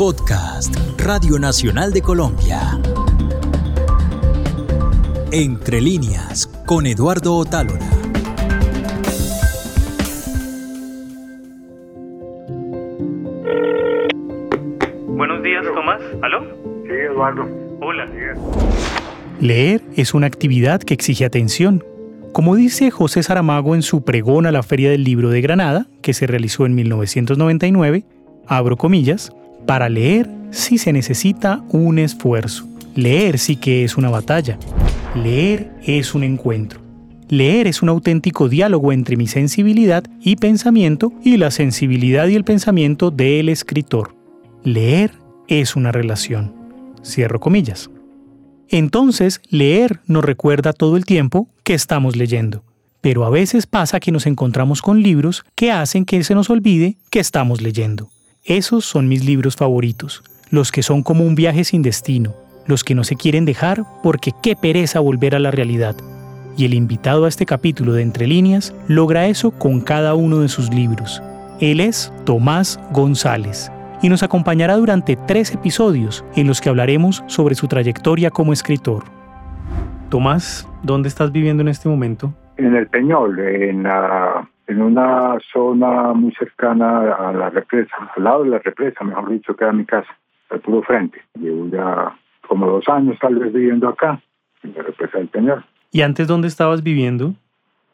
Podcast Radio Nacional de Colombia. Entre líneas con Eduardo Otálora. Buenos días, Tomás. ¿Aló? Sí, Eduardo. Hola. Leer es una actividad que exige atención. Como dice José Saramago en su pregón a la Feria del Libro de Granada, que se realizó en 1999, abro comillas, para leer sí se necesita un esfuerzo. Leer sí que es una batalla. Leer es un encuentro. Leer es un auténtico diálogo entre mi sensibilidad y pensamiento y la sensibilidad y el pensamiento del escritor. Leer es una relación. Cierro comillas. Entonces, leer nos recuerda todo el tiempo que estamos leyendo. Pero a veces pasa que nos encontramos con libros que hacen que se nos olvide que estamos leyendo. Esos son mis libros favoritos, los que son como un viaje sin destino, los que no se quieren dejar porque qué pereza volver a la realidad. Y el invitado a este capítulo de Entre líneas logra eso con cada uno de sus libros. Él es Tomás González y nos acompañará durante tres episodios en los que hablaremos sobre su trayectoria como escritor. Tomás, ¿dónde estás viviendo en este momento? En el Peñol, en la en una zona muy cercana a la represa, al lado de la represa, mejor dicho, que era mi casa, al puro frente. Llevo ya como dos años tal vez viviendo acá, en la represa del Peñol. ¿Y antes dónde estabas viviendo?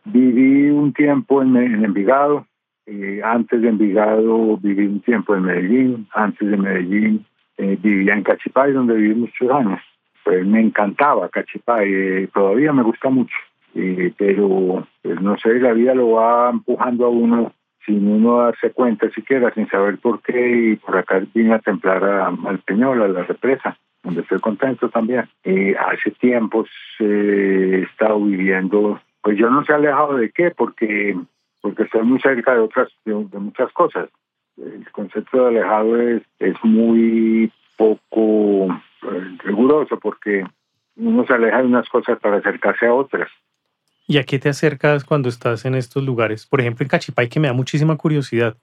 Viví un tiempo en, en Envigado, eh, antes de Envigado viví un tiempo en Medellín, antes de Medellín eh, vivía en Cachipay, donde viví muchos años. Pues me encantaba Cachipay, eh, todavía me gusta mucho eh, pero pues, no sé, la vida lo va empujando a uno sin uno darse cuenta siquiera, sin saber por qué, y por acá vine a templar al Peñol, a la represa, donde estoy contento también. Eh, hace tiempos eh, he estado viviendo, pues yo no sé alejado de qué, porque porque estoy muy cerca de otras, de, muchas cosas. El concepto de alejado es, es muy poco eh, riguroso, porque uno se aleja de unas cosas para acercarse a otras. ¿Y a qué te acercas cuando estás en estos lugares? Por ejemplo, en Cachipay, que me da muchísima curiosidad.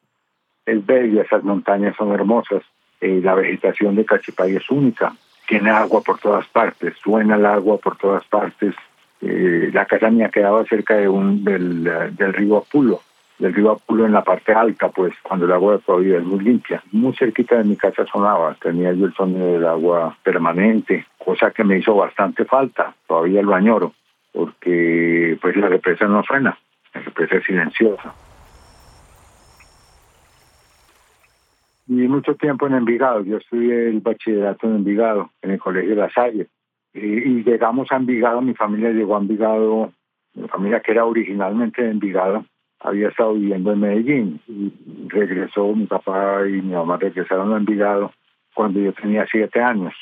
Es bella, esas montañas son hermosas. Eh, la vegetación de Cachipay es única. Tiene agua por todas partes, suena el agua por todas partes. Eh, la casa mía quedaba cerca de un, del, del río Apulo, del río Apulo en la parte alta, pues cuando el agua todavía es muy limpia. Muy cerquita de mi casa sonaba, tenía yo el sonido del agua permanente, cosa que me hizo bastante falta, todavía lo añoro porque pues la represa no suena, la represa es silenciosa. Viví mucho tiempo en Envigado, yo estudié el bachillerato en Envigado, en el Colegio La Salle, y, llegamos a Envigado, mi familia llegó a Envigado, mi familia que era originalmente de Envigado, había estado viviendo en Medellín, y regresó, mi papá y mi mamá regresaron a Envigado cuando yo tenía siete años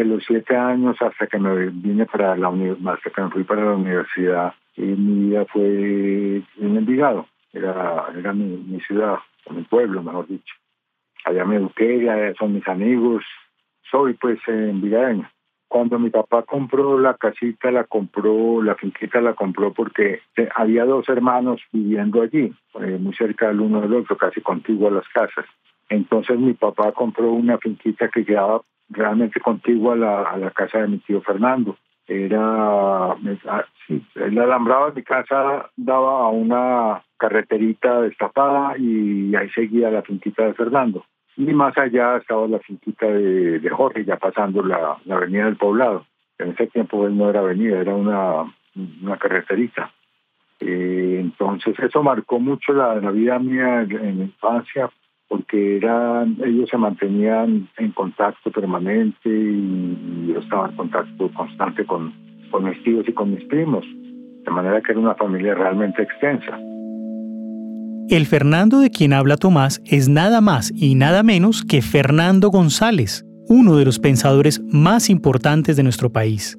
de los siete años hasta que me vine para la hasta que me fui para la universidad mi vida fue en Envigado. Era era mi, mi ciudad mi pueblo mejor dicho. Allá me eduqué allá son mis amigos. Soy pues envigadeño. Cuando mi papá compró la casita la compró la finquita la compró porque había dos hermanos viviendo allí eh, muy cerca del uno del otro casi contiguo a las casas. Entonces mi papá compró una finquita que quedaba realmente contigua a la, la casa de mi tío Fernando. Era, ah, el alambrado de mi casa daba a una carreterita destapada y ahí seguía la finquita de Fernando. Y más allá estaba la finquita de, Jorge, ya pasando la, la, avenida del poblado. En ese tiempo él no era avenida, era una, una carreterita. Eh, entonces eso marcó mucho la, la vida mía en mi infancia porque eran, ellos se mantenían en contacto permanente y yo estaba en contacto constante con, con mis tíos y con mis primos, de manera que era una familia realmente extensa. El Fernando de quien habla Tomás es nada más y nada menos que Fernando González, uno de los pensadores más importantes de nuestro país.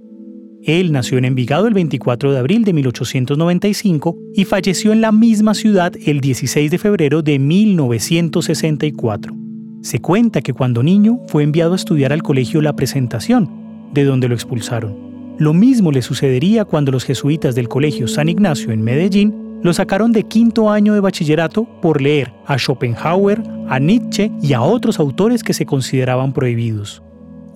Él nació en Envigado el 24 de abril de 1895 y falleció en la misma ciudad el 16 de febrero de 1964. Se cuenta que cuando niño fue enviado a estudiar al colegio La Presentación, de donde lo expulsaron. Lo mismo le sucedería cuando los jesuitas del colegio San Ignacio en Medellín lo sacaron de quinto año de bachillerato por leer a Schopenhauer, a Nietzsche y a otros autores que se consideraban prohibidos.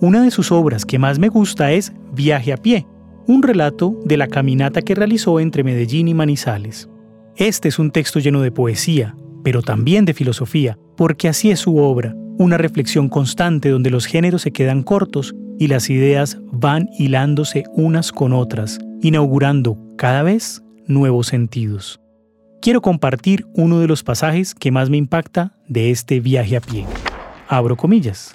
Una de sus obras que más me gusta es Viaje a pie, un relato de la caminata que realizó entre Medellín y Manizales. Este es un texto lleno de poesía, pero también de filosofía, porque así es su obra, una reflexión constante donde los géneros se quedan cortos y las ideas van hilándose unas con otras, inaugurando cada vez nuevos sentidos. Quiero compartir uno de los pasajes que más me impacta de este viaje a pie. Abro comillas.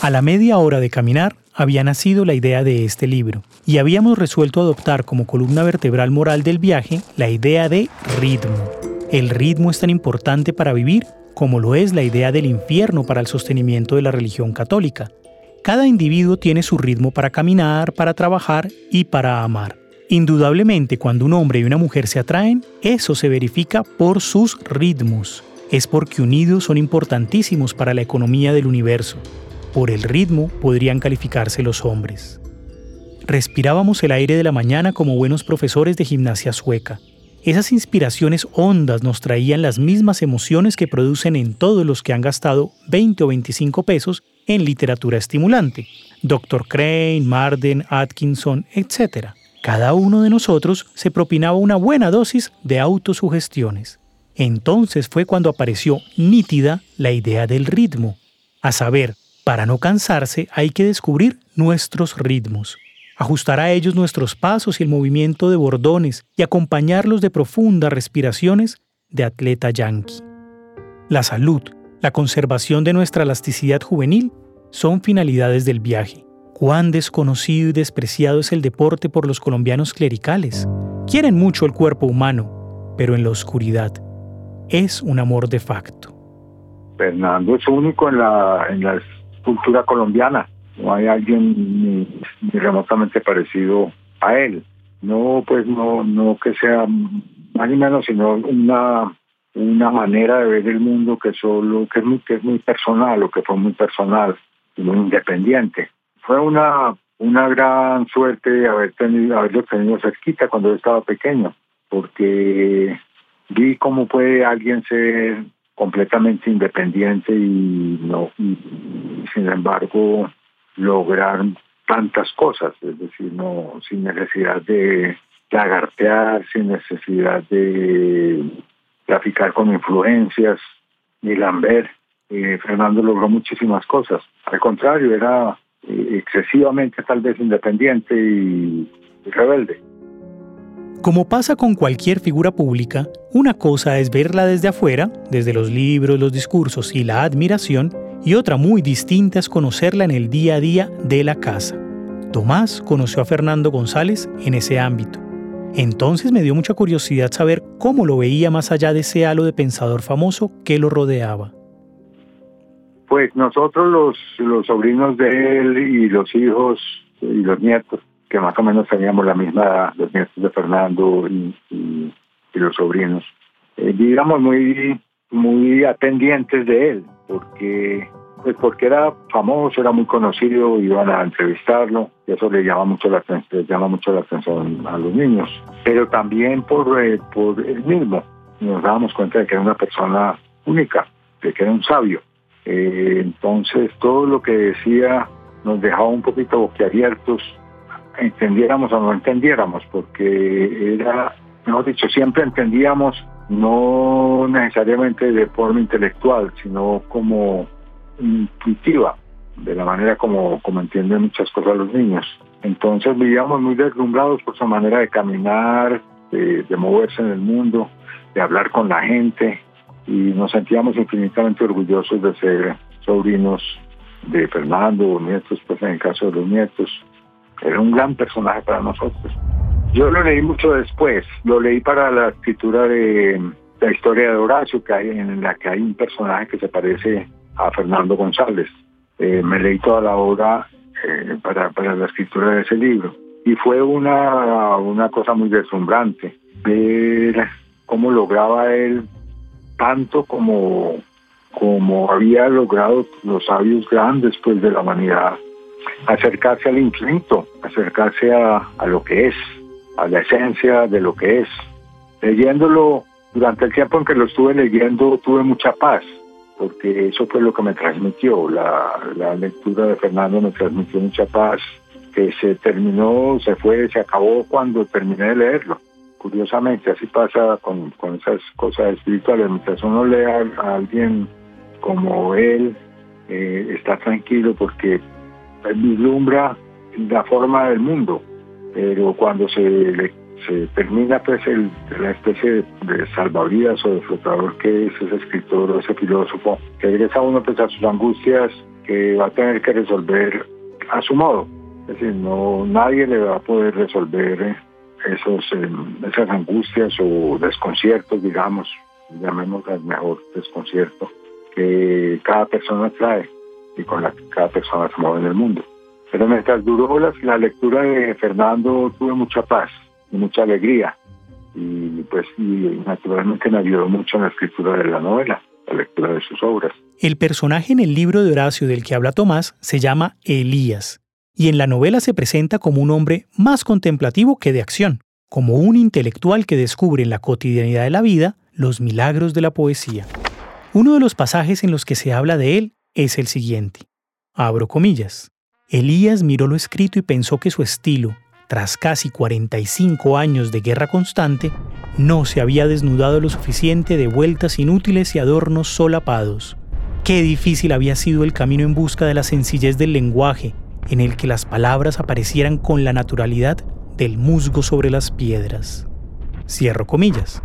A la media hora de caminar había nacido la idea de este libro y habíamos resuelto adoptar como columna vertebral moral del viaje la idea de ritmo. El ritmo es tan importante para vivir como lo es la idea del infierno para el sostenimiento de la religión católica. Cada individuo tiene su ritmo para caminar, para trabajar y para amar. Indudablemente, cuando un hombre y una mujer se atraen, eso se verifica por sus ritmos. Es porque unidos son importantísimos para la economía del universo. Por el ritmo podrían calificarse los hombres. Respirábamos el aire de la mañana como buenos profesores de gimnasia sueca. Esas inspiraciones hondas nos traían las mismas emociones que producen en todos los que han gastado 20 o 25 pesos en literatura estimulante. Dr. Crane, Marden, Atkinson, etc cada uno de nosotros se propinaba una buena dosis de autosugestiones. Entonces fue cuando apareció nítida la idea del ritmo. A saber, para no cansarse hay que descubrir nuestros ritmos, ajustar a ellos nuestros pasos y el movimiento de bordones y acompañarlos de profundas respiraciones de atleta yankee. La salud, la conservación de nuestra elasticidad juvenil son finalidades del viaje Cuán desconocido y despreciado es el deporte por los colombianos clericales. Quieren mucho el cuerpo humano, pero en la oscuridad es un amor de facto. Fernando es único en la, en la cultura colombiana. No hay alguien remotamente parecido a él. No, pues no, no que sea más ni menos, sino una, una manera de ver el mundo que solo, que es muy, que es muy personal o que fue muy personal y muy independiente fue una, una gran suerte haber tenido, haberlo tenido cerquita cuando yo estaba pequeño, porque vi cómo puede alguien ser completamente independiente y no sin embargo lograr tantas cosas, es decir, no sin necesidad de lagartear, sin necesidad de traficar con influencias, ni lamber. Eh, Fernando logró muchísimas cosas. Al contrario, era excesivamente tal vez independiente y, rebelde. Como pasa con cualquier figura pública, una cosa es verla desde afuera, desde los libros, los discursos y la admiración, y otra muy distinta es conocerla en el día a día de la casa. Tomás conoció a Fernando González en ese ámbito. Entonces me dio mucha curiosidad saber cómo lo veía más allá de ese halo de pensador famoso que lo rodeaba. Pues nosotros los, los sobrinos de él y los hijos y los nietos, que más o menos teníamos la misma edad, los nietos de Fernando y, los sobrinos, eh, digamos muy, muy atendientes de él, porque pues porque era famoso, era muy conocido, iban a entrevistarlo, y eso le llama mucho la atención, llama mucho la atención a los niños. Pero también por, eh, por él mismo, nos dábamos cuenta de que era una persona única, de que era un sabio. Eh, entonces todo lo que decía nos dejaba un poquito boquiabiertos, entendiéramos o no entendiéramos, porque era, mejor dicho, siempre entendíamos no necesariamente de forma intelectual, sino como intuitiva, de la manera como, como entienden muchas cosas los niños. Entonces vivíamos muy deslumbrados por su manera de caminar, de moverse en el mundo, de hablar con la gente, y nos sentíamos infinitamente orgullosos de ser sobrinos de Fernando, nietos, pues en el caso de los nietos. Era un gran personaje para nosotros. Yo lo leí mucho después, lo leí para la escritura de la historia de Horacio, que hay, en la que hay un personaje que se parece a Fernando González. Eh, me leí toda la obra eh, para, para la escritura de ese libro. Y fue una, una cosa muy deslumbrante ver cómo lograba él tanto como, como había logrado los sabios grandes pues, de la humanidad, acercarse al infinito, acercarse a, a lo que es, a la esencia de lo que es. leyéndolo, durante el tiempo en que lo estuve leyendo, tuve mucha paz, porque eso fue lo que me transmitió. La, la lectura de Fernando me transmitió mucha paz, que se terminó, se fue, se acabó cuando terminé de leerlo. Curiosamente, así pasa con, con esas cosas espirituales. Mientras uno lee a, alguien como él, eh, está tranquilo porque vislumbra la forma del mundo, pero cuando se, termina pues el, la especie de, salvavidas o de flotador que es ese escritor o ese filósofo, que regresa uno pues a sus angustias que va a tener que resolver a su modo. Es decir, no, nadie le va a poder resolver esos, eh, esas angustias o desconciertos, digamos, llamémoslas mejor desconcierto, que cada persona trae y con la que cada persona se mueve en el mundo. Pero mientras duró la, la lectura de Fernando tuve mucha paz y mucha alegría y pues y naturalmente me ayudó mucho en la escritura de la novela, la lectura de sus obras. El personaje en el libro de Horacio del que habla Tomás se llama Elías y en la novela se presenta como un hombre más contemplativo que de acción, como un intelectual que descubre en la cotidianidad de la vida los milagros de la poesía. Uno de los pasajes en los que se habla de él es el siguiente. Abro comillas. Elías miró lo escrito y pensó que su estilo, tras casi 45 años de guerra constante, no se había desnudado lo suficiente de vueltas inútiles y adornos solapados. Qué difícil había sido el camino en busca de la sencillez del lenguaje, en el que las palabras aparecieran con la naturalidad del musgo sobre las piedras. Cierro comillas.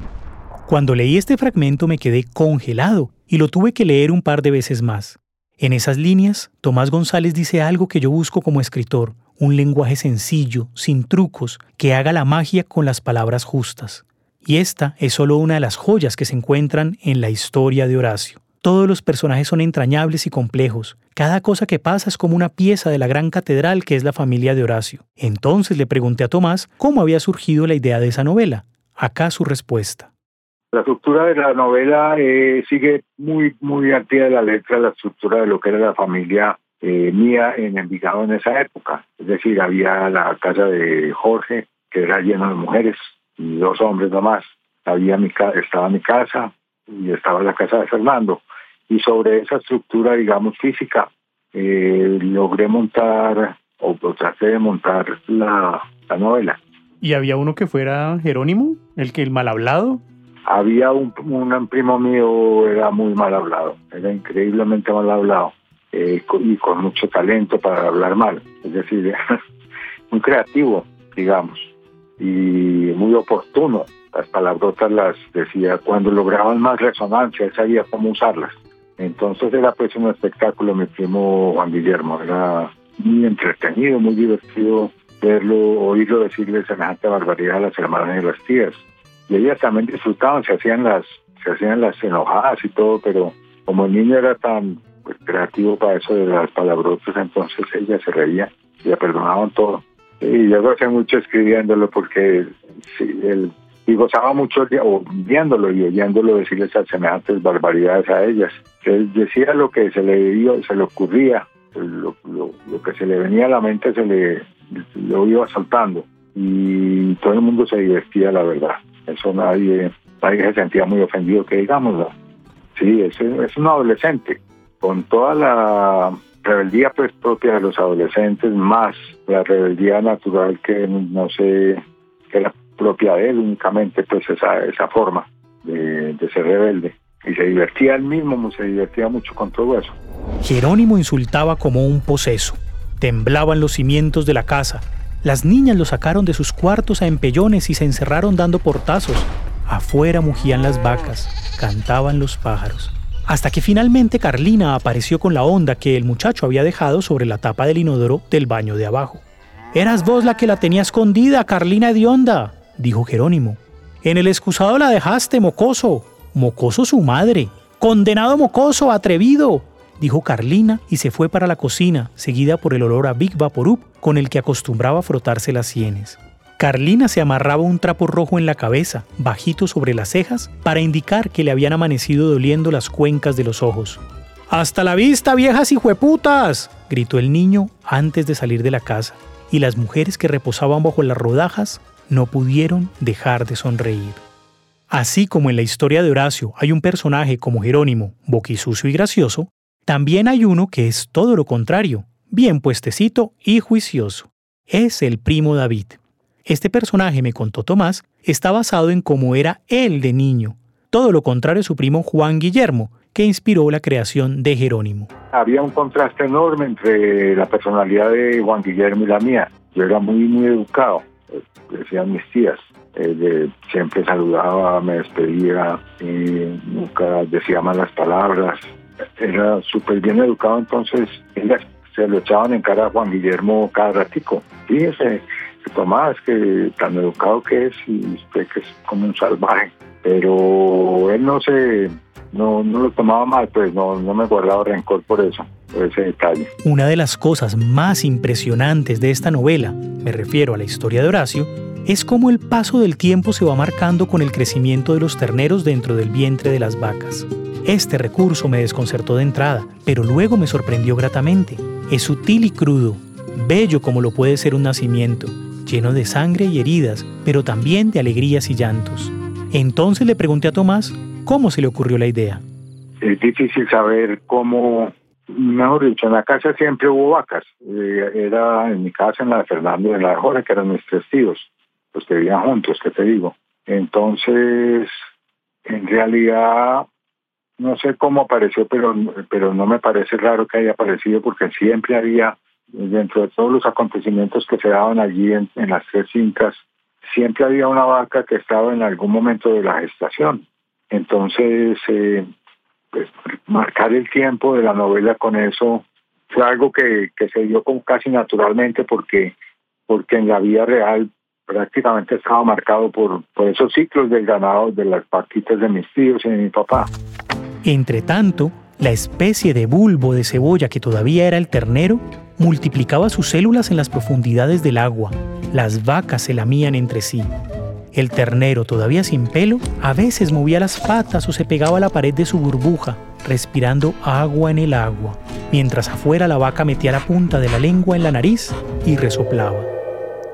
Cuando leí este fragmento me quedé congelado y lo tuve que leer un par de veces más. En esas líneas, Tomás González dice algo que yo busco como escritor, un lenguaje sencillo, sin trucos, que haga la magia con las palabras justas. Y esta es solo una de las joyas que se encuentran en la historia de Horacio. Todos los personajes son entrañables y complejos. Cada cosa que pasa es como una pieza de la gran catedral que es la familia de Horacio. Entonces le pregunté a Tomás cómo había surgido la idea de esa novela. Acá su respuesta. La estructura de la novela eh, sigue muy, muy al de la letra la estructura de lo que era la familia eh, mía en Envigado en esa época. Es decir, había la casa de Jorge, que era llena de mujeres y dos hombres nomás. Había mi, estaba mi casa y estaba la casa de Fernando y sobre esa estructura, digamos, física, eh, logré montar o, traté de montar la, novela. ¿Y había uno que fuera Jerónimo, el que el mal hablado? Había un, primo mío, era muy mal hablado, era increíblemente mal hablado eh, y con mucho talento para hablar mal, es decir, muy creativo, digamos, y muy oportuno. Las palabrotas las decía cuando lograban más resonancia, él sabía cómo usarlas. Entonces era pues un espectáculo, mi primo Juan Guillermo, era muy entretenido, muy divertido verlo, oírlo decirle semejante barbaridad a las hermanas y las tías. Y ellas también disfrutaban, se hacían las, se hacían las enojadas y todo, pero como el niño era tan pues, creativo para eso de las palabrotas, entonces ellas se reían y le perdonaban todo. Y yo gocé mucho escribiéndolo porque sí, él y gozaba mucho o viéndolo y oyéndolo decirle esas semejantes barbaridades a ellas. Él decía lo que se le dio, se le ocurría, lo, que se le venía a la mente se le lo iba saltando y todo el mundo se divertía, la verdad. Eso nadie, nadie se sentía muy ofendido, que digámoslo. Sí, es, es un adolescente con toda la rebeldía pues propia de los adolescentes más la rebeldía natural que no sé que la propia de él únicamente, pues esa, esa forma de, de ser rebelde. Y se divertía él mismo, se divertía mucho con todo eso. Jerónimo insultaba como un poseso. Temblaban los cimientos de la casa. Las niñas lo sacaron de sus cuartos a empellones y se encerraron dando portazos. Afuera mugían las vacas, cantaban los pájaros. Hasta que finalmente Carlina apareció con la onda que el muchacho había dejado sobre la tapa del inodoro del baño de abajo. Eras vos la que la tenía escondida, Carlina de onda, dijo Jerónimo. En el excusado la dejaste, mocoso. Mocoso su madre. Condenado mocoso, atrevido, dijo Carlina y se fue para la cocina, seguida por el olor a Big Vaporub con el que acostumbraba frotarse las sienes. Carlina se amarraba un trapo rojo en la cabeza, bajito sobre las cejas, para indicar que le habían amanecido doliendo las cuencas de los ojos. ¡Hasta la vista, viejas hijueputas! gritó el niño antes de salir de la casa, y las mujeres que reposaban bajo las rodajas no pudieron dejar de sonreír. Así como en la historia de Horacio hay un personaje como Jerónimo, boquisucio y gracioso, también hay uno que es todo lo contrario, bien puestecito y juicioso. Es el primo David. Este personaje, me contó Tomás, está basado en cómo era él de niño, todo lo contrario a su primo Juan Guillermo, que inspiró la creación de Jerónimo. Había un contraste enorme entre la personalidad de Juan Guillermo y la mía. Yo era muy, muy educado, eh, decían mis tías. Eh, siempre saludaba, me despedía, y nunca decía malas palabras. Era súper bien educado, entonces se lo echaban en cara a Juan Guillermo cada ratico. Fíjese, Tomás, que tan educado que es y usted que es como un salvaje. Pero él no se, no, no lo tomaba mal, pues no, no me guardaba rencor por eso, por ese detalle. Una de las cosas más impresionantes de esta novela, me refiero a la historia de Horacio, es cómo el paso del tiempo se va marcando con el crecimiento de los terneros dentro del vientre de las vacas. Este recurso me desconcertó de entrada, pero luego me sorprendió gratamente. Es sutil y crudo, bello como lo puede ser un nacimiento, lleno de sangre y heridas, pero también de alegrías y llantos. Entonces le pregunté a Tomás cómo se le ocurrió la idea. Es difícil saber cómo, mejor dicho, en la casa siempre hubo vacas. Eh, era en mi casa, en la de Fernando y en la de Jorge, que eran mis tres tíos, los que vivían juntos, que te digo. Entonces, en realidad, no sé cómo apareció, pero, pero no me parece raro que haya aparecido porque siempre había dentro de todos los acontecimientos que se daban allí en, las tres fincas, siempre había una vaca que estaba en algún momento de la gestación. Entonces, eh, pues, marcar el tiempo de la novela con eso fue algo que, se dio como casi naturalmente porque, porque en la vida real prácticamente estaba marcado por, por esos ciclos del ganado de las vaquitas de mis tíos y de mi papá. Entre tanto, la especie de bulbo de cebolla que todavía era el ternero multiplicaba sus células en las profundidades del agua. Las vacas se lamían entre sí. El ternero, todavía sin pelo, a veces movía las patas o se pegaba a la pared de su burbuja, respirando agua en el agua, mientras afuera la vaca metía la punta de la lengua en la nariz y resoplaba.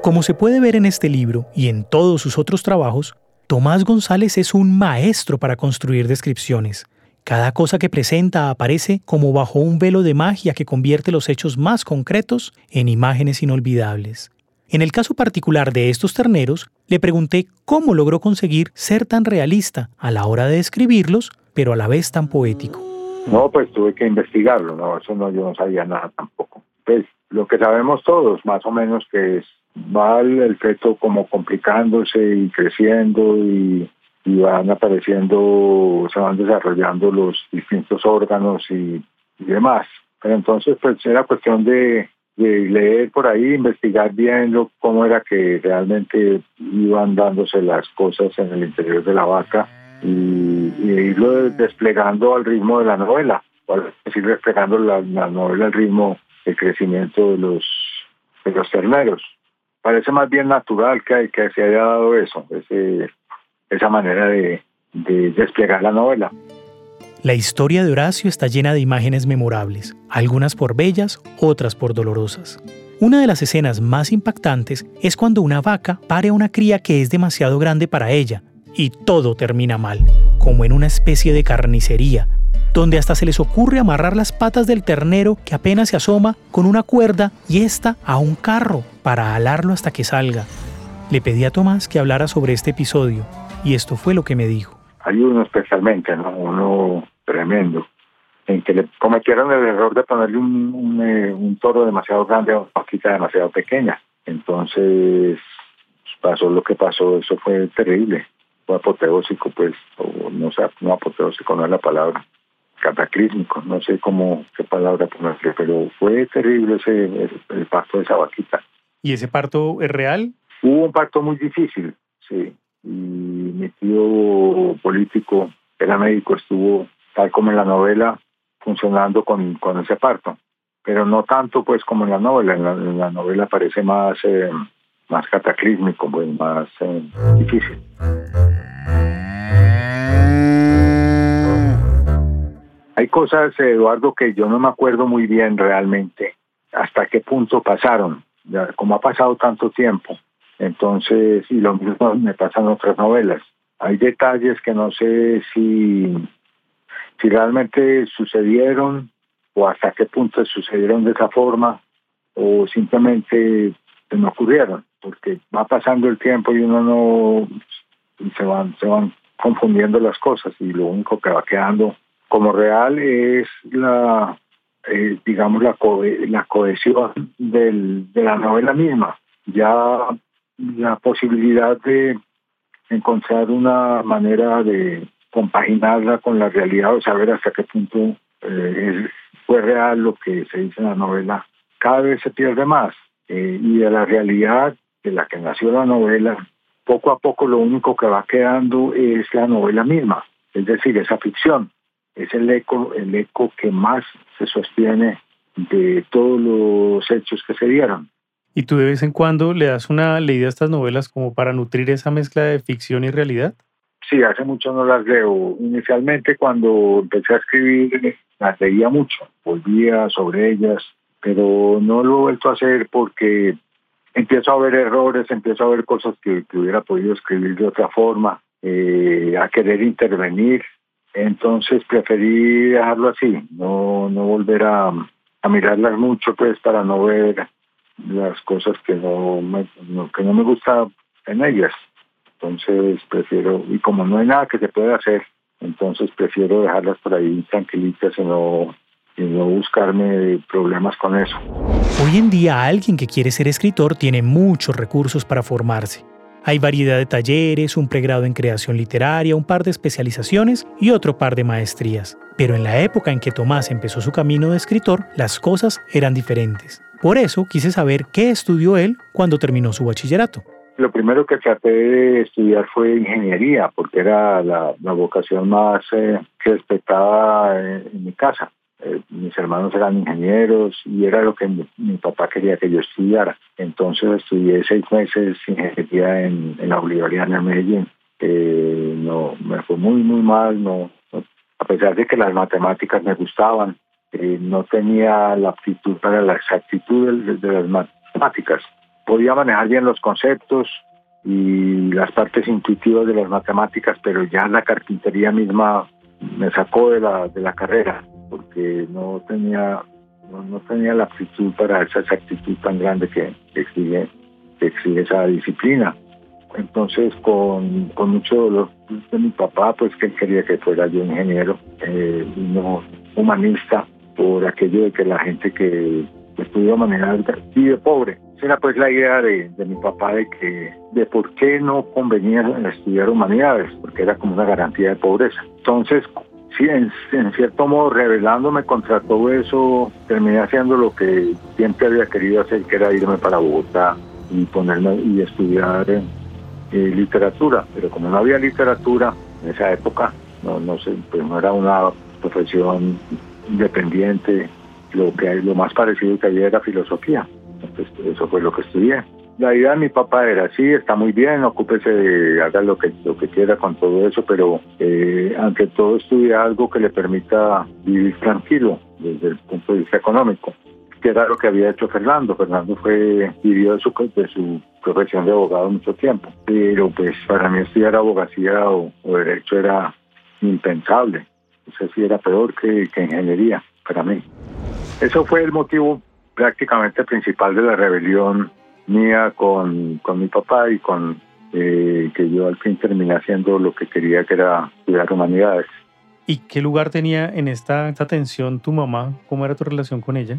Como se puede ver en este libro y en todos sus otros trabajos, Tomás González es un maestro para construir descripciones. Cada cosa que presenta aparece como bajo un velo de magia que convierte los hechos más concretos en imágenes inolvidables. En el caso particular de estos terneros, le pregunté cómo logró conseguir ser tan realista a la hora de describirlos, pero a la vez tan poético. No, pues tuve que investigarlo, no, eso no, yo no sabía nada tampoco. Pues lo que sabemos todos, más o menos, que es, va el feto como complicándose y creciendo y y van apareciendo, se van desarrollando los distintos órganos y, demás. Pero entonces, pues era cuestión de, leer por ahí, investigar bien lo, cómo era que realmente iban dándose las cosas en el interior de la vaca y, irlo desplegando al ritmo de la novela, es decir, desplegando la, novela al ritmo del crecimiento de los, de los terneros. Parece más bien natural que, que se haya dado eso, esa manera de, desplegar la novela. La historia de Horacio está llena de imágenes memorables, algunas por bellas, otras por dolorosas. Una de las escenas más impactantes es cuando una vaca pare a una cría que es demasiado grande para ella, y todo termina mal, como en una especie de carnicería, donde hasta se les ocurre amarrar las patas del ternero que apenas se asoma con una cuerda y esta a un carro para alarlo hasta que salga. Le pedí a Tomás que hablara sobre este episodio, y esto fue lo que me dijo. Hay uno especialmente, ¿no? uno tremendo, en que le cometieron el error de ponerle un, eh, toro demasiado grande a una vaquita demasiado pequeña. Entonces pasó lo que pasó, eso fue terrible. Fue apoteósico, pues, o no sé, no apoteósico no es la palabra, cataclísmico, no sé cómo, qué palabra ponerle, pero fue terrible ese, el, el parto de esa vaquita. ¿Y ese parto es real? Hubo un parto muy difícil, sí y mi tío político, era médico, estuvo, tal como en la novela, funcionando con, con ese parto. Pero no tanto pues como en la novela, en la, novela parece más, eh, más cataclísmico, pues, más eh, difícil. Hay cosas, Eduardo, que yo no me acuerdo muy bien realmente hasta qué punto pasaron, como ha pasado tanto tiempo. Entonces, y lo mismo me pasa en otras novelas. Hay detalles que no sé si, si realmente sucedieron o hasta qué punto sucedieron de esa forma o simplemente no ocurrieron, porque va pasando el tiempo y uno no se van, se van confundiendo las cosas y lo único que va quedando como real es la eh, digamos la, la cohesión de la novela misma. Ya la posibilidad de encontrar una manera de compaginarla con la realidad o saber hasta qué punto eh, fue real lo que se dice en la novela. Cada vez se pierde más eh, y de la realidad de la que nació la novela poco a poco lo único que va quedando es la novela misma es decir esa ficción. Es el eco el eco que más se sostiene de todos los hechos que se dieron ¿Y tú de vez en cuando le das una leída a estas novelas como para nutrir esa mezcla de ficción y realidad? Sí, hace mucho no las leo. Inicialmente cuando empecé a escribir las leía mucho, volvía sobre ellas, pero no lo he vuelto a hacer porque empiezo a ver errores, empiezo a ver cosas que, hubiera podido escribir de otra forma, eh, a querer intervenir. Entonces preferí dejarlo así, no, no volver a, a mirarlas mucho pues para no ver las cosas que no me, que no me gusta en ellas. Entonces prefiero, y como no hay nada que se pueda hacer, entonces prefiero dejarlas por ahí tranquilitas y no, y no buscarme problemas con eso. Hoy en día alguien que quiere ser escritor tiene muchos recursos para formarse. Hay variedad de talleres, un pregrado en creación literaria, un par de especializaciones y otro par de maestrías. Pero en la época en que Tomás empezó su camino de escritor, las cosas eran diferentes. Por eso quise saber qué estudió él cuando terminó su bachillerato. Lo primero que traté de estudiar fue ingeniería, porque era la, vocación más eh, que respetaba en, mi casa. Eh, mis hermanos eran ingenieros y era lo que mi, papá quería que yo estudiara. Entonces estudié seis meses ingeniería en, la Bolivariana de Medellín. no, me fue muy, muy mal. no, a pesar de que las matemáticas me gustaban, eh, no tenía la aptitud para la exactitud de, las matemáticas. Podía manejar bien los conceptos y las partes intuitivas de las matemáticas, pero ya la carpintería misma me sacó de la, de la carrera porque no tenía no, tenía la aptitud para esa exactitud tan grande que, exige, exige esa disciplina. Entonces, con, con, mucho dolor de mi papá, pues que él quería que fuera yo ingeniero, eh, no humanista, por aquello de que la gente que estudió manejar vive pobre. Esa era pues la idea de, mi papá de que de por qué no convenía estudiar humanidades, porque era como una garantía de pobreza. Entonces, sí, en, cierto modo, rebelándome contra todo eso, terminé haciendo lo que siempre había querido hacer, que era irme para Bogotá y ponerme y estudiar eh, literatura. Pero como no había literatura en esa época, no, no sé, pues no era una profesión independiente, lo que lo más parecido que había era filosofía. Entonces, eso fue lo que estudié. La idea de mi papá era, sí, está muy bien, ocúpese de, haga lo que, lo que quiera con todo eso, pero eh, ante todo estudie algo que le permita vivir tranquilo desde el punto de vista económico, que era lo que había hecho Fernando. Fernando fue, vivió de su, de su profesión de abogado mucho tiempo, pero pues para mí estudiar abogacía o derecho era impensable no sé si era peor que, ingeniería para mí. Eso fue el motivo prácticamente principal de la rebelión mía con, con mi papá y con eh, que yo al fin terminé haciendo lo que quería, que era estudiar humanidades. ¿Y qué lugar tenía en esta, esta tensión tu mamá? ¿Cómo era tu relación con ella?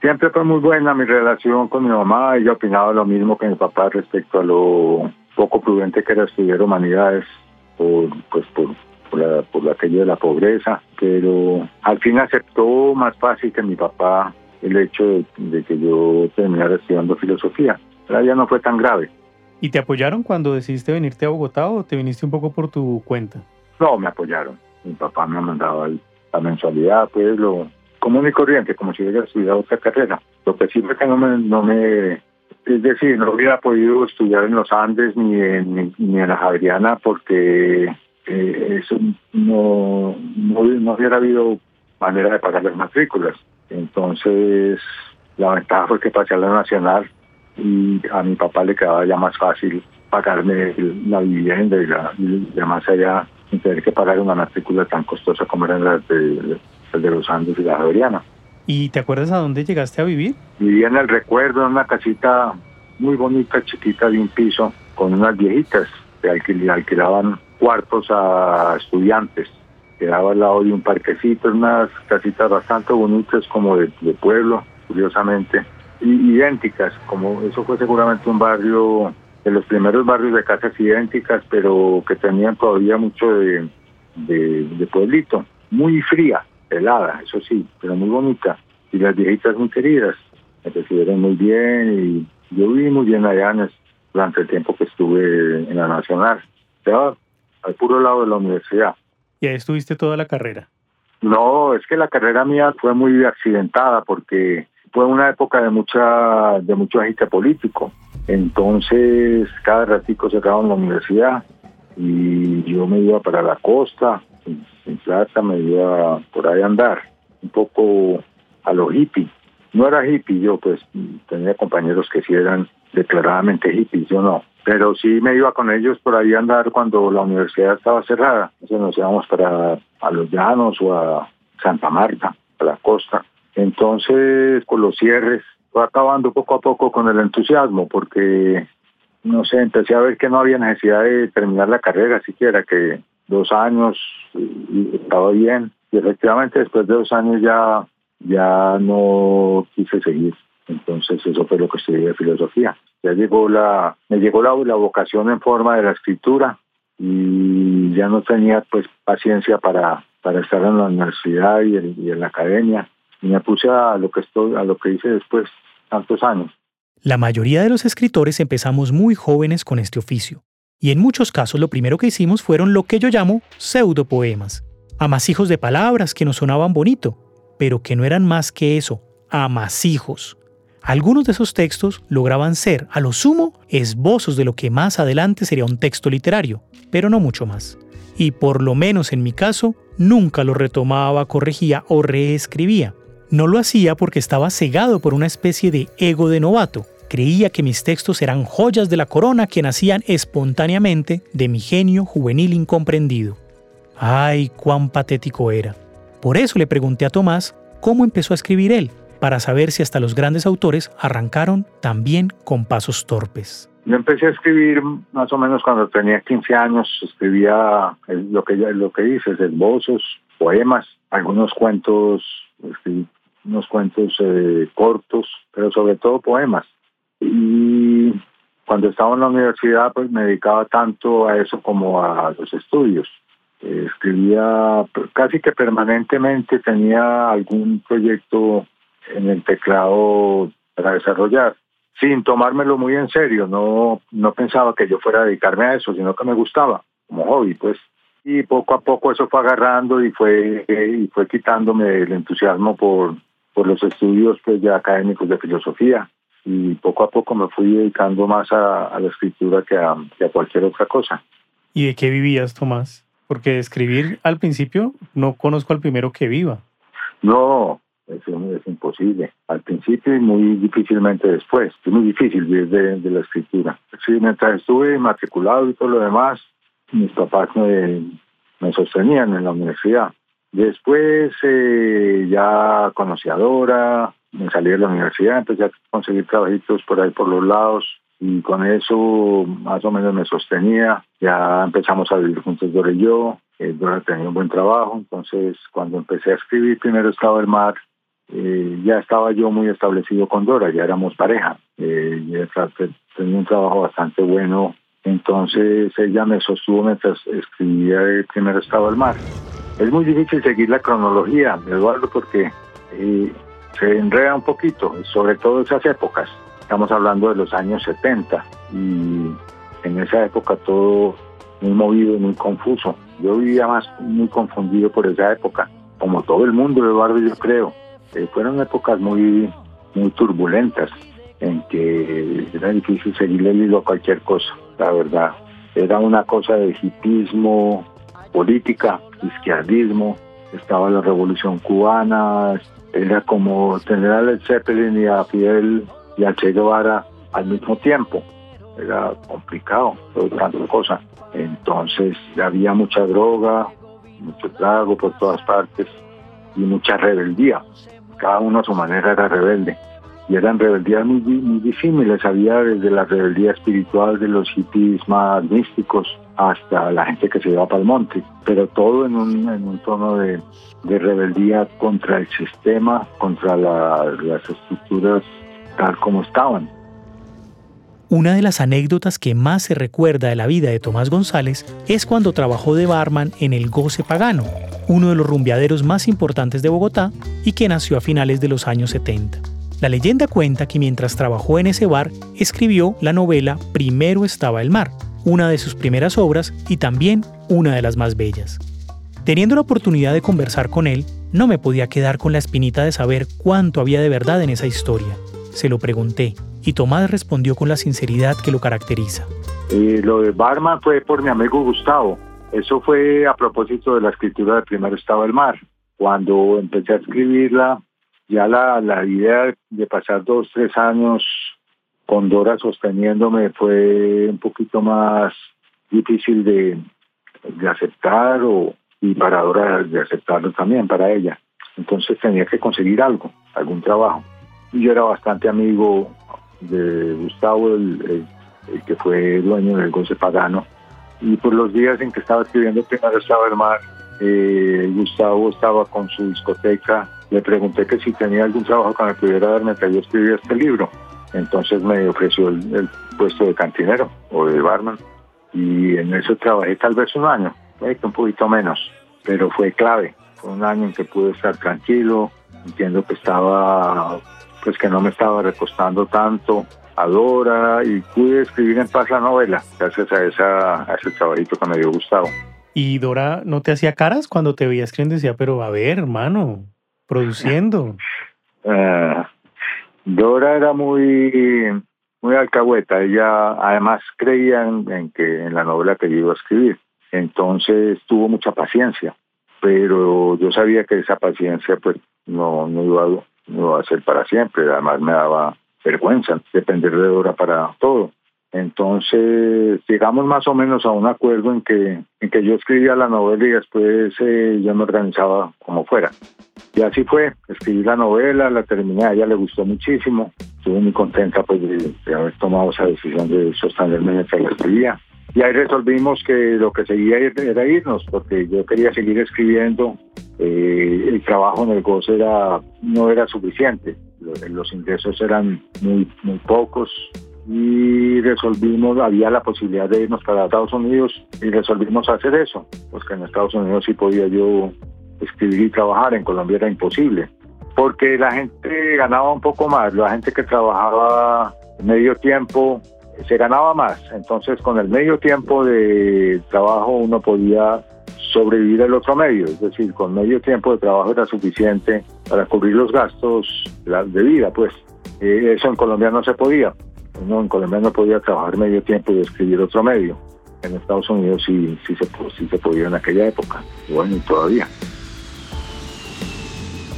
Siempre fue muy buena mi relación con mi mamá. Ella opinaba lo mismo que mi papá respecto a lo poco prudente que era estudiar humanidades por, pues, por por, la, por aquello de la pobreza, pero al fin aceptó más fácil que mi papá el hecho de, que yo terminara estudiando filosofía. Pero ya no fue tan grave. ¿Y te apoyaron cuando decidiste venirte a Bogotá o te viniste un poco por tu cuenta? No, me apoyaron. Mi papá me mandaba la mensualidad, pues lo común y corriente, como si hubiera estudiado otra carrera. Lo que sí fue que no me, no me es decir, no hubiera podido estudiar en los Andes ni en, ni en la Javeriana porque eh, eso no, no, hubiera habido manera de pagar las matrículas. Entonces, la ventaja fue que pasé a la nacional y a mi papá le quedaba ya más fácil pagarme la vivienda y, la, y además allá sin tener que pagar una matrícula tan costosa como eran las de, de los Andes y la Javeriana. ¿Y te acuerdas a dónde llegaste a vivir? Vivía en el recuerdo, en una casita muy bonita, chiquita, de un piso, con unas viejitas que alquilaban cuartos a estudiantes. Quedaba al lado de un parquecito, unas casitas bastante bonitas como de, pueblo, curiosamente, y idénticas, como eso fue seguramente un barrio de los primeros barrios de casas idénticas, pero que tenían todavía mucho de, de pueblito. Muy fría, helada, eso sí, pero muy bonita. Y las viejitas muy queridas, me recibieron muy bien y yo viví muy bien allá durante el tiempo que estuve en la Nacional. Estaba al puro lado de la universidad. ¿Y ahí estuviste toda la carrera? No, es que la carrera mía fue muy accidentada porque fue una época de mucha de mucho agite político. Entonces, cada ratico cerraban la universidad y yo me iba para la costa en plata, me iba por ahí a andar, un poco a lo hippie. No era hippie, yo pues tenía compañeros que sí eran declaradamente hippies, yo no. Pero sí me iba con ellos por ahí a andar cuando la universidad estaba cerrada. Entonces nos íbamos para a los llanos o a Santa Marta, a la costa. Entonces, con los cierres, fue acabando poco a poco con el entusiasmo, porque, no sé, empecé a ver que no había necesidad de terminar la carrera siquiera, que dos años estaba bien. Y efectivamente después de dos años ya, ya no quise seguir. Entonces eso fue lo que estudié de filosofía. Ya llegó la, me llegó la, la vocación en forma de la escritura y ya no tenía pues paciencia para, para estar en la universidad y en, y en la academia. Y me puse a lo que estoy, a lo que hice después tantos años. La mayoría de los escritores empezamos muy jóvenes con este oficio. Y en muchos casos lo primero que hicimos fueron lo que yo llamo pseudopoemas, amasijos de palabras que nos sonaban bonito, pero que no eran más que eso, amasijos. Algunos de esos textos lograban ser, a lo sumo, esbozos de lo que más adelante sería un texto literario, pero no mucho más. Y por lo menos en mi caso, nunca lo retomaba, corregía o reescribía. No lo hacía porque estaba cegado por una especie de ego de novato, Creía que mis textos eran joyas de la corona que nacían espontáneamente de mi genio juvenil incomprendido. ¡Ay, cuán patético era! Por eso le pregunté a Tomás cómo empezó a escribir él, para saber si hasta los grandes autores arrancaron también con pasos torpes. Yo empecé a escribir más o menos cuando tenía 15 años, escribía lo que, lo que dices, esbozos, poemas, algunos cuentos, unos cuentos eh, cortos, pero sobre todo poemas. Y cuando estaba en la universidad, pues me dedicaba tanto a eso como a los estudios. escribía casi que permanentemente, tenía algún proyecto en el teclado para desarrollar, sin tomármelo muy en serio. No, no pensaba que yo fuera a dedicarme a eso, sino que me gustaba como hobby, pues. Y poco a poco eso fue agarrando y fue, y fue quitándome el entusiasmo por, por los estudios pues, ya académicos de filosofía y poco a poco me fui dedicando más a, la escritura que a, cualquier otra cosa. ¿Y de qué vivías, Tomás? Porque escribir al principio no conozco al primero que viva. No, es imposible. Al principio y muy difícilmente después. Es muy difícil vivir de, la escritura. Sí, mientras estuve matriculado y todo lo demás, mis papás me, me sostenían en la universidad. Después eh, ya conocí a Dora, me salí de la universidad, empecé a conseguir trabajitos por ahí por los lados y con eso más o menos me sostenía. Ya empezamos a vivir juntos Dora y yo. Eh, Dora tenía un buen trabajo, entonces cuando empecé a escribir primero estaba el mar, eh, ya estaba yo muy establecido con Dora, ya éramos pareja. Eh, tenía un trabajo bastante bueno, entonces ella me sostuvo mientras escribía el primer estado del mar. Es muy difícil seguir la cronología, Eduardo, porque eh, se enreda un poquito, sobre todo esas épocas. Estamos hablando de los años 70 y en esa época todo muy movido y muy confuso. Yo vivía más muy confundido por esa época, como todo el mundo, Eduardo, yo creo. Eh, fueron épocas muy, muy turbulentas en que era difícil seguirle el hilo a cualquier cosa, la verdad. Era una cosa de hipismo, política, izquierdismo, estaba la revolución cubana, era como tener a Led Zeppelin y a Fidel y a Che Guevara al mismo tiempo. era complicado, todo tanta cosa. Entonces había mucha droga, mucho trago por todas partes y mucha rebeldía. Cada uno a su manera era rebelde. Y eran rebeldías muy, muy disímiles. Había desde la rebeldía espiritual de los hippies más místicos hasta la gente que se iba para el monte. Pero todo en un, en un tono de, de rebeldía contra el sistema, contra las estructuras tal como estaban. Una de las anécdotas que más se recuerda de la vida de Tomás González es cuando trabajó de barman en el Goce Pagano, uno de los rumbeaderos más importantes de Bogotá y que nació a finales de los años 70. La leyenda cuenta que mientras trabajó en ese bar, escribió la novela Primero estaba el mar, una de sus primeras obras y también una de las más bellas. Teniendo la oportunidad de conversar con él, no me podía quedar con la espinita de saber cuánto había de verdad en esa historia. Se lo pregunté y Tomás respondió con la sinceridad que lo caracteriza. Lo de Barman fue por mi amigo Gustavo. Eso fue a propósito de la escritura de Primero estaba el mar. Cuando empecé a escribirla, ya la, la idea de pasar dos, tres años con Dora sosteniéndome fue un poquito más difícil de, de aceptar o, y para Dora de aceptarlo también para ella. Entonces tenía que conseguir algo, algún trabajo. Yo era bastante amigo de Gustavo, el, que fue dueño del Goce Pagano. Y por los días en que estaba escribiendo Primero estaba el mar, eh, Gustavo estaba con su discoteca. Le pregunté que si tenía algún trabajo que me pudiera dar mientras yo escribía este libro. Entonces me ofreció el, puesto de cantinero o de barman. Y en eso trabajé tal vez un año un poquito menos, pero fue clave. Fue un año en que pude estar tranquilo, entiendo que estaba, pues que no me estaba recostando tanto a Dora y pude escribir en paz la novela, gracias a, esa, a ese trabajito que me dio Gustavo. ¿Y Dora no te hacía caras cuando te veía escribiendo? Decía, pero a ver, hermano, produciendo. Ah, Dora era muy, muy alcahueta. Ella además creía en, en, que en la novela que yo iba a escribir. Entonces tuvo mucha paciencia, pero yo sabía que esa paciencia pues no, no, iba, a ser para siempre, además me daba vergüenza depender de Dora para todo. Entonces llegamos más o menos a un acuerdo en que, en que yo escribía la novela y después eh, yo me organizaba como fuera. Y así fue, escribí la novela, la terminé, a ella le gustó muchísimo, estuve muy contenta pues, de, de haber tomado esa decisión de sostenerme mientras la escribía. Y ahí resolvimos que lo que seguía era irnos, porque yo quería seguir escribiendo. Eh, el trabajo en el goce era, no era suficiente, los, ingresos eran muy, muy pocos y resolvimos, había la posibilidad de irnos para Estados Unidos y resolvimos hacer eso, porque en Estados Unidos sí podía yo escribir y trabajar, en Colombia era imposible, porque la gente ganaba un poco más, la gente que trabajaba medio tiempo se ganaba más. Entonces, con el medio tiempo de trabajo uno podía sobrevivir el otro medio, es decir, con medio tiempo de trabajo era suficiente para cubrir los gastos de vida, pues. Eh, eso en Colombia no se podía. Uno en Colombia no podía trabajar medio tiempo y escribir otro medio. En Estados Unidos sí, sí, se, sí se podía en aquella época, bueno, y todavía.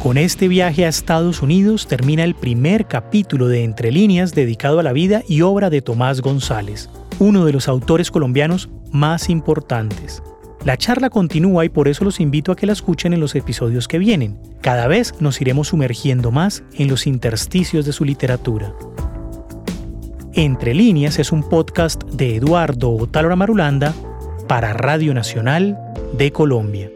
Con este viaje a Estados Unidos termina el primer capítulo de Entre líneas dedicado a la vida y obra de Tomás González, uno de los autores colombianos más importantes. La charla continúa y por eso los invito a que la escuchen en los episodios que vienen. Cada vez nos iremos sumergiendo más en los intersticios de su literatura. Entre líneas es un podcast de Eduardo Otálora Marulanda para Radio Nacional de Colombia.